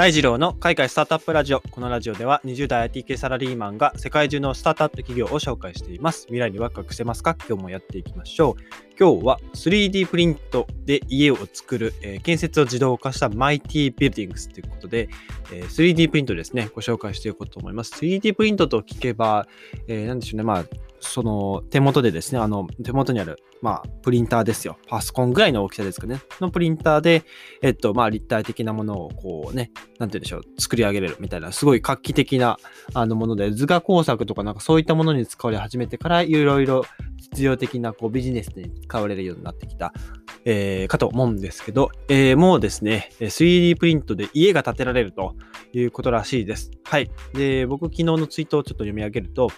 大二郎の海外スタートアップラジオ。このラジオでは20代 IT 系サラリーマンが世界中のスタートアップ企業を紹介しています。未来にワクワクしてますか？今日もやっていきましょう。今日は 3D プリントで家を作る、えー建設を自動化した Mighty Buildings ということで、えー 3D プリントですね、ご紹介していこうと思います。3D プリントと聞けば、えーなんでしょうね、まあ、その手元でですね、あの手元にある、まあ、プリンターですよ。パソコンぐらいの大きさですかね。のプリンターで、えっと、まあ、立体的なものをこうね、なんて言うんでしょう、作り上げれるみたいな、すごい画期的なあのもので、図画工作とかなんかそういったものに使われ始めてから、いろいろ実用的なこうビジネスに使われるようになってきた、えーかと思うんですけど、えーもうですね、3D プリントで家が建てられるということらしいです。はい。で、僕昨日のツイートをちょっと読み上げると、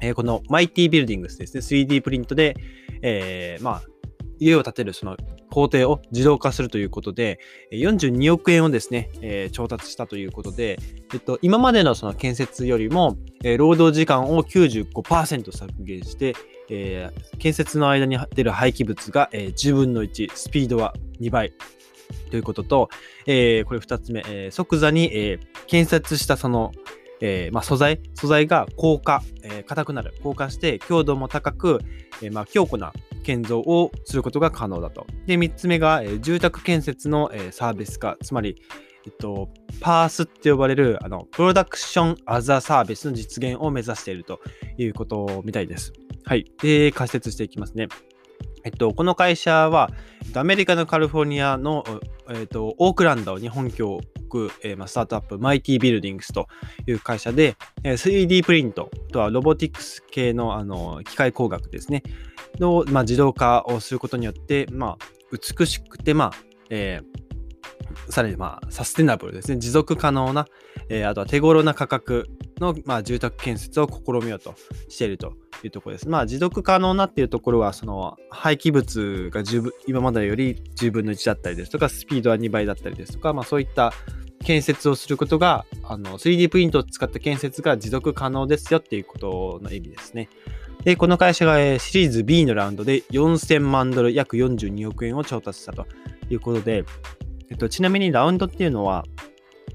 えーこの Mighty Buildings ですね、3D プリントで、えーまあ、家を建てるその工程を自動化するということで、42億円をですね、えー調達したということで、えっと、今までのその建設よりも、えー労働時間を95%削減して、えー建設の間に出る廃棄物が、えー10分の1、スピードは2倍ということと、えーこれ2つ目、えー即座に、えー建設したその、えーまあ、素材、素材が硬化、えー硬くなる、硬化して強度も高く、えーまあ、強固な建造をすることが可能だと。で、3つ目が、え住宅建設の、えサービス化、つまり、えっと、パースって呼ばれるあのプロダクションアザサービスの実現を目指しているということみたいです。はい。で、解説していきますね。えっと、この会社は、アメリカのカリフォルニアの、えっと、オークランドを日本教を置く、えま、スタートアップ、マイティビルディングスという会社で、え 3D プリントとはロボティクス系のあの機械工学ですね、の、ま、自動化をすることによって、ま、美しくて、ま、えーさらに、まあ、サステナブルですね、持続可能な、えーあとは手頃な価格の、まあ、住宅建設を試みようとしていると。いうところです。まあ、持続可能なっていうところは、その廃棄物が十分今までより10分の1だったりですとか、スピードは2倍だったりですとか、まあ、そういった建設をすることが、あの 3D プリントを使った建設が持続可能ですよっていうことの意味ですね。で、この会社がシリーズ B のラウンドで4000万ドル、約42億円を調達したということで、えっと、ちなみにラウンドっていうのは、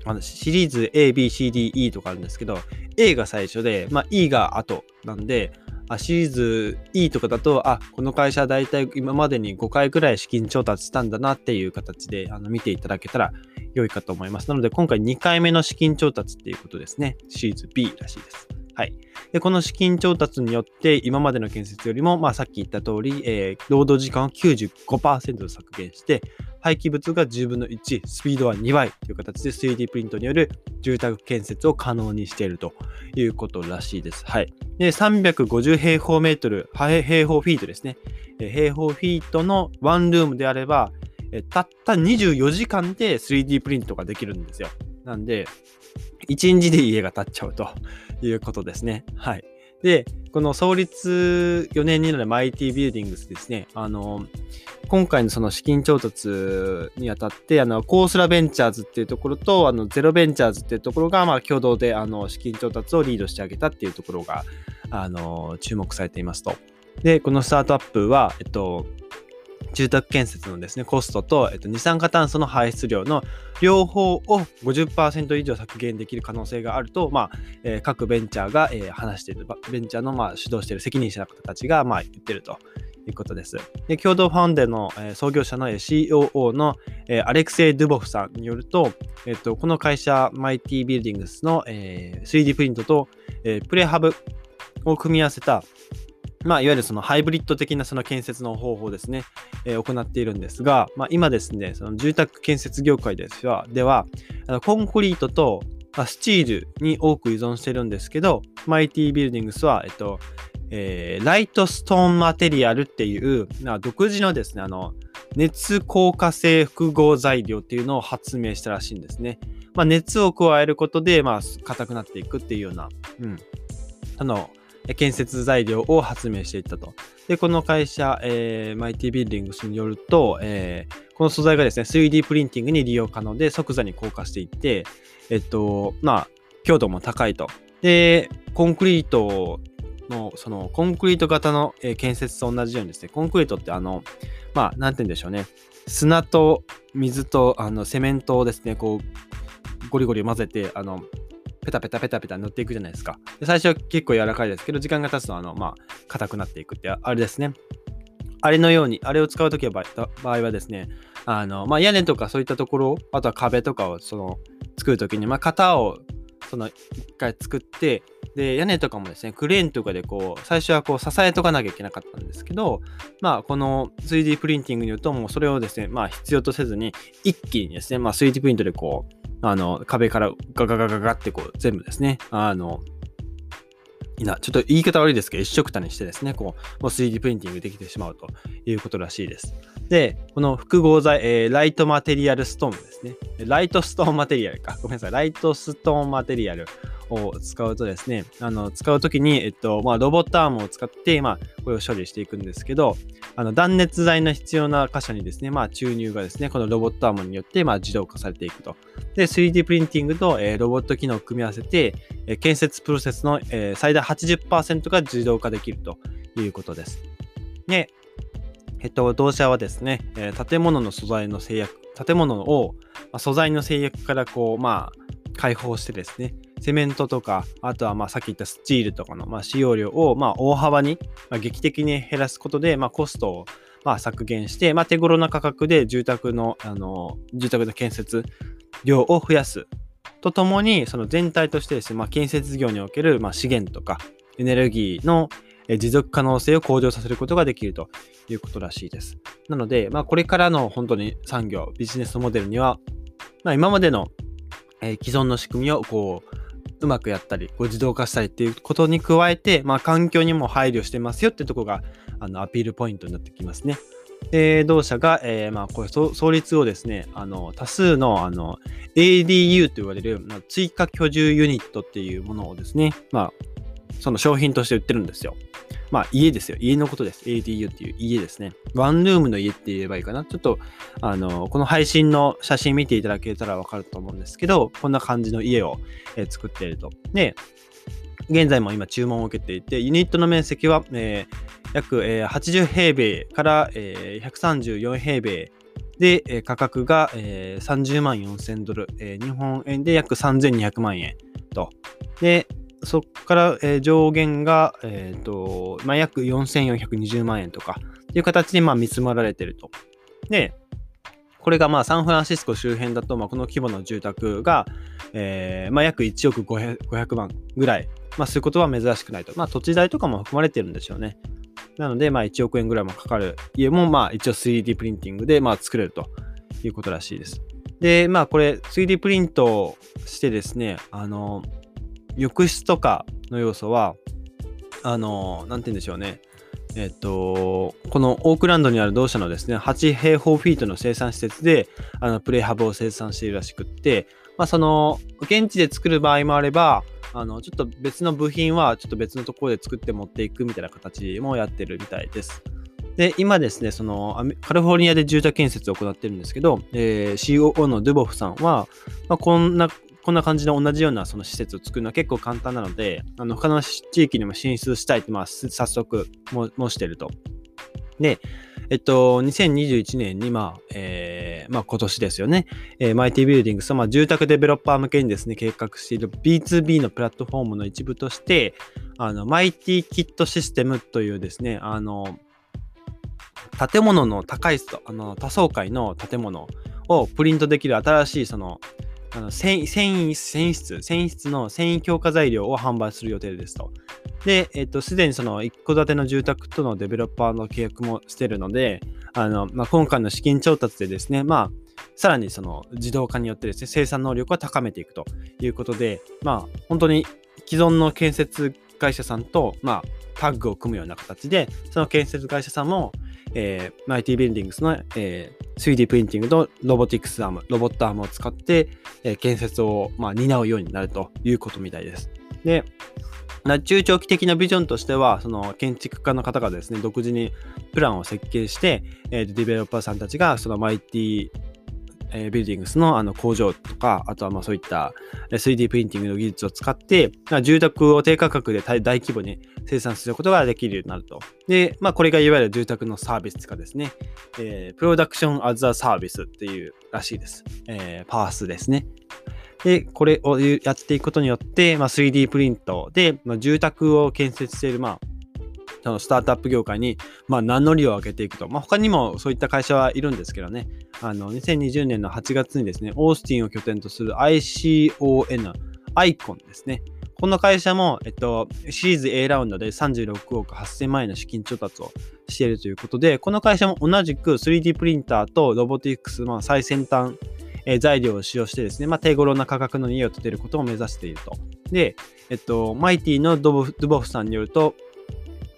あのシリーズ A、B、C、D、E とかあるんですけど、A が最初で、まあ、E が後なんで、あシリーズ E とかだと、あ、この会社だいたい今までに5回ぐらい資金調達したんだなっていう形であの見ていただけたら良いかと思います。なので、今回2回目の資金調達っていうことですね。シリーズ B らしいです。はい。で、この資金調達によって、今までの建設よりも、まあ、さっき言った通り、えー労働時間を95%削減して、廃棄物が10分の1、スピードは2倍という形で 3D プリントによる住宅建設を可能にしているということらしいです。はい。で、350平方メートル、平方フィートですね。平方フィートのワンルームであれば、たった24時間で 3D プリントができるんですよ。なんで、1日で家が建っちゃうということですね。はい。で、この創立4年になるマイティビューディングスですね。あの、今回のその資金調達にあたって、あの、コースラベンチャーズっていうところと、あの、ゼロベンチャーズっていうところが、まあ、共同で、あの、資金調達をリードしてあげたっていうところが、あの、注目されていますと。で、このスタートアップは、えっと、住宅建設のですね、コストと、えっと、二酸化炭素の排出量の両方を50%以上削減できる可能性があると、まあ、えー各ベンチャーが、えー話している、ベンチャーの、まあ、主導している責任者の方たちが、まあ、言ってるということです。で共同ファンデの、えー創業者の COO の、えーアレクセイ・ドゥボフさんによると、えっと、この会社、マイティビルディングスの、えー 3D プリントと、えープレハブを組み合わせた、まあ、いわゆるそのハイブリッド的なその建設の方法ですね、えー行っているんですが、まあ、今ですね、その住宅建設業界ですはでは、あのコンクリートとスチールに多く依存してるんですけど、マイティビルディングスは、えっと、えーライトストーンマテリアルっていう、まあ独自のですね、あの、熱硬化性複合材料っていうのを発明したらしいんですね。まあ、熱を加えることで、まあ、硬くなっていくっていうような、うん、あの、建設材料を発明していったと。で、この会社、えー、マイティビルディングスによると、えーこの素材がですね、3D プリンティングに利用可能で即座に硬化していって、えっと、まあ、強度も高いと。で、コンクリートの、その、コンクリート型の、え建設と同じようにですね、コンクリートってあの、まあ、なんて言うんでしょうね。砂と水とあのセメントをですね、こう、ゴリゴリ混ぜて、あの、ペタペタペタペタ塗っていくじゃないですか。で最初は結構柔らかいですけど、時間が経つと、あの、まあ、硬くなっていくって、あれですね。あれのように、あれを使うときは場合はですね、あの、まあ、屋根とかそういったところ、あとは壁とかをその作るときに、まあ、型をその一回作って、で、屋根とかもですね、クレーンとかでこう、最初はこう支えとかなきゃいけなかったんですけど、まあ、この 3D プリンティングによると、もうそれをですね、まあ、必要とせずに、一気にですね、まあ、3D プリントでこう、あの、壁からガガガガガってこう、全部ですね、あの、いな、ちょっと言い方悪いですけど、一色たにしてですね、こう、もう 3D プリンティングできてしまうということらしいです。で、この複合材、えー、ライトマテリアルストーンですね。ライトストーンマテリアルか。ごめんなさい。ライトストーンマテリアルを使うとですね、あの、使うときに、えっと、まあ、ロボットアームを使って、まあ、これを処理していくんですけど、あの、断熱材の必要な箇所にですね、まあ、注入がですね、このロボットアームによって、まあ、自動化されていくと。で、3D プリンティングと、えー、ロボット機能を組み合わせて、えー、建設プロセスの、えー、最大80%が自動化できるということです。で、えっと、同社はですね、えー、建物の素材の制約、建物を、まあ、素材の制約からこう、まあ、解放してですね、セメントとか、あとはまあさっき言ったスチールとかのまあ使用量をまあ大幅に、まあ、劇的に減らすことで、まあ、コストをまあ削減して、まあ、手頃な価格で住宅の、あの、住宅の建設量を増やすとともに、その全体としてですね、まあ、建設業におけるまあ資源とかエネルギーの持続可能性を向上させることができるということらしいです。なので、まあ、これからの本当に産業、ビジネスモデルには、まあ、今までの、え既存の仕組みをこううまくやったり、こう自動化したりっていうことに加えて、まあ、環境にも配慮してますよってとこがあのアピールポイントになってきますね。で、同社が、えー、まあ、これ、創立をですね、あの、多数の、あの、ADU と言われる、まあ、追加居住ユニットっていうものをですね、まあ、その商品として売ってるんですよ。まあ家ですよ。家のことです。ADU っていう家ですね。ワンルームの家って言えばいいかな。ちょっと、あの、この配信の写真見ていただけたらわかると思うんですけど、こんな感じの家を、え、作っていると。で、現在も今注文を受けていて、ユニットの面積は、えー、約、えー、80平米から、えー、134平米で、えー、価格が、えー、30万4000ドル、えー、日本円で約3200万円と。で、そこから、えー、上限が、えーとまあ、約4420万円とかっていう形でまあ見積もられてると。で、これがまあサンフランシスコ周辺だと、まあ、この規模の住宅が、えーまあ、約1億 500, 万ぐらい、まあ、することは珍しくないと。まあ、土地代とかも含まれてるんでしょうね。なので、まあ、1億円ぐらいもかかる家も、まあ、一応 3D プリンティングで、まあ、作れるということらしいです。で、まあ、これ 3D プリントしてですね、あの、浴室とかの要素は、あの、なんて言うんでしょうね。えっと、このオークランドにある同社のですね、8平方フィートの生産施設で、あの、プレハブを生産しているらしくって、まあ、その、現地で作る場合もあれば、あの、ちょっと別の部品は、ちょっと別のところで作って持っていくみたいな形もやってるみたいです。で、今ですね、その、カリフォルニアで住宅建設を行ってるんですけど、えー、COO のドゥボフさんは、まあ、こんなこんな感じの同じようなその施設を作るのは結構簡単なので、あの他の地域にも進出したいって、まあ、早速申してると。で、えっと、2021年に、まあ、えー、まあ、今年ですよね、えー、マイティビルディングス、まあ、住宅デベロッパー向けにですね、計画している B2B のプラットフォームの一部として、あの、マイティキットシステムというですね、あの、建物の高いあの多層階の建物をプリントできる新しいそのあの繊維、繊維、質、繊維質の繊維強化材料を販売する予定ですと。で、えっと、すでにその一戸建ての住宅とのデベロッパーの契約もしてるので、あの、まあ、今回の資金調達でですね、まあ、さらにその自動化によってですね、生産能力を高めていくということで、まあ、本当に既存の建設会社さんと、まあ、タッグを組むような形で、その建設会社さんも、えー、 Mighty Buildings の、えー、3D プリンティングとロボティクスアーム、ロボットアームを使って、えー、建設を、まあ、担うようになるということみたいです。で、中長期的なビジョンとしては、その建築家の方がですね、独自にプランを設計して、えー、ディベロッパーさんたちがそのマイティえー、ビルディングスのあの工場とか、あとはまあそういった 3D プリンティングの技術を使ってま、住宅を低価格で大規模に生産することができるようになると。で、まあこれがいわゆる住宅のサービス化ですね。えー、プロダクションアザサービスっていうらしいです。えー、パースですね。で、これをやっていくことによって、まあ、3D プリントで、まあ、住宅を建設している、まあ、そのスタートアップ業界に、まあ、名乗りを上げていくと。まあ、他にもそういった会社はいるんですけどね。あの、2020年の8月にですね、オースティンを拠点とする ICON、アイコンですね。この会社も、えっと、シリーズ A ラウンドで36億8000万円の資金調達をしているということで、この会社も同じく 3D プリンターとロボティックス、まあ、最先端、材料を使用してですね、まあ、手頃な価格の家を建てることを目指していると。で、えっと、マイティのドボドボフさんによると、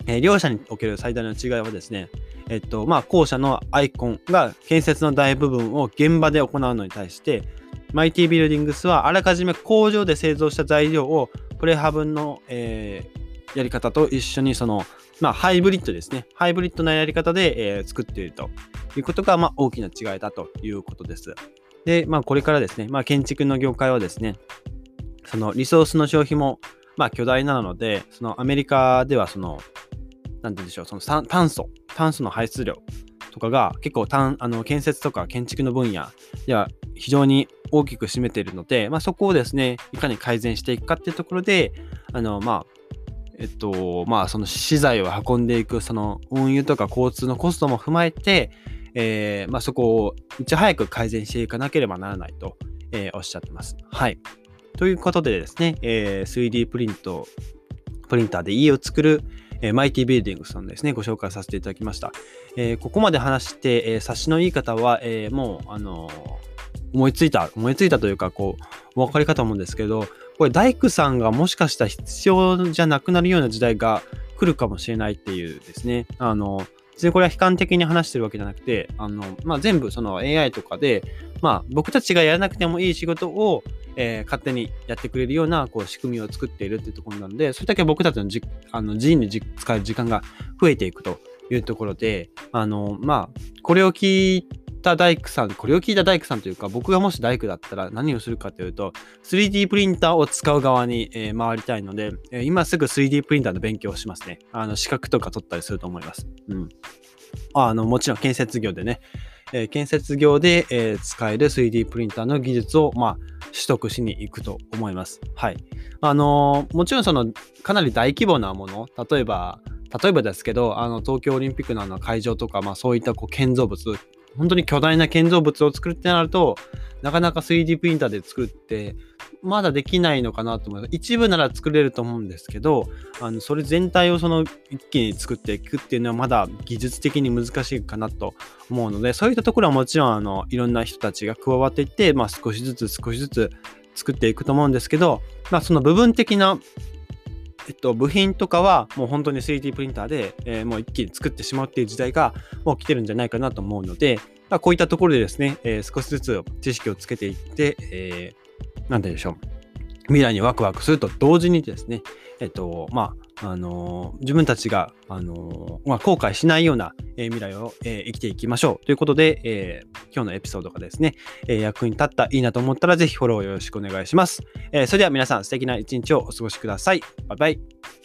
えー、両者における最大の違いはですね、えっと、まあ、後者のアイコンが建設の大部分を現場で行うのに対して、マイティビルディングスはあらかじめ工場で製造した材料をプレハブの、えー、やり方と一緒にその、まあ、ハイブリッドですね。ハイブリッドなやり方で、えー、作っているということが、まあ、大きな違いだということです。で、まあ、これからですね、まあ、建築の業界はですね、そのリソースの消費も、まあ、巨大なので、そのアメリカではそのなんて言うんでしょう、その炭素、炭素の排出量とかが結構単あの建設とか建築の分野では非常に大きく占めているので、まあ、そこをですね、いかに改善していくかっていうところで、あの、まあ、えっと、まあ、その資材を運んでいく、その運輸とか交通のコストも踏まえて、えー、まあ、そこをいち早く改善していかなければならないと、えー、おっしゃってます。はい。ということでですね、えー、3D プリント、プリンターで家を作る、えー、マイティビルディングさんですね、ご紹介させていただきました。えー、ここまで話して、えー、察しのいい方は、えもう、あの思いついた、思いついたというか、こう、お分かりかと思うんですけど、これ、大工さんがもしかしたら必要じゃなくなるような時代が来るかもしれないっていうですね、あの、別にこれは悲観的に話してるわけじゃなくて、あの、まあ、全部その AI とかで、まあ、僕たちがやらなくてもいい仕事を、えー、勝手にやってくれるようなこう仕組みを作っているっていうところなので、それだけ僕たちのじあの自由に使える時間が増えていくというところで、あの、まあ、これを聞いた大工さん、これを聞いた大工さんというか、僕がもし大工だったら何をするかというと、3D プリンターを使う側に、えー、回りたいので、えー、今すぐ 3D プリンターの勉強をしますね。あの、資格とか取ったりすると思います。うん。あの、もちろん建設業でね、え、建設業で、え、使える 3D プリンターの技術を、まあ、取得しに行くと思います。はい。あのー、もちろんその、かなり大規模なもの、例えば、例えばですけど、あの、東京オリンピックのあの会場とか、まあそういったこう建造物、本当に巨大な建造物を作るってなると、なかなか 3D プリンターで作るって、まだできないのかなと思います。一部なら作れると思うんですけど、あのそれ全体をその一気に作っていくっていうのはまだ技術的に難しいかなと思うので、そういったところはもちろんあのいろんな人たちが加わっていって、まあ、少しずつ少しずつ作っていくと思うんですけど、まあ、その部分的なえっと、部品とかはもう本当に 3D プリンターで、えー、もう一気に作ってしまうっていう時代がもう来てるんじゃないかなと思うので、まあ、こういったところでですね、えー、少しずつ知識をつけていって、えー、なんて言うんでしょう。未来にワクワクすると同時にですね、えっと、まあ、あのー、自分たちが、あのー、まあ、後悔しないような、えー、未来を、え生きていきましょうということで、え今日のエピソードがですね、え役に立った、いいなと思ったら、ぜひフォローよろしくお願いします。えそれでは皆さん、素敵な一日をお過ごしください。バイバイ。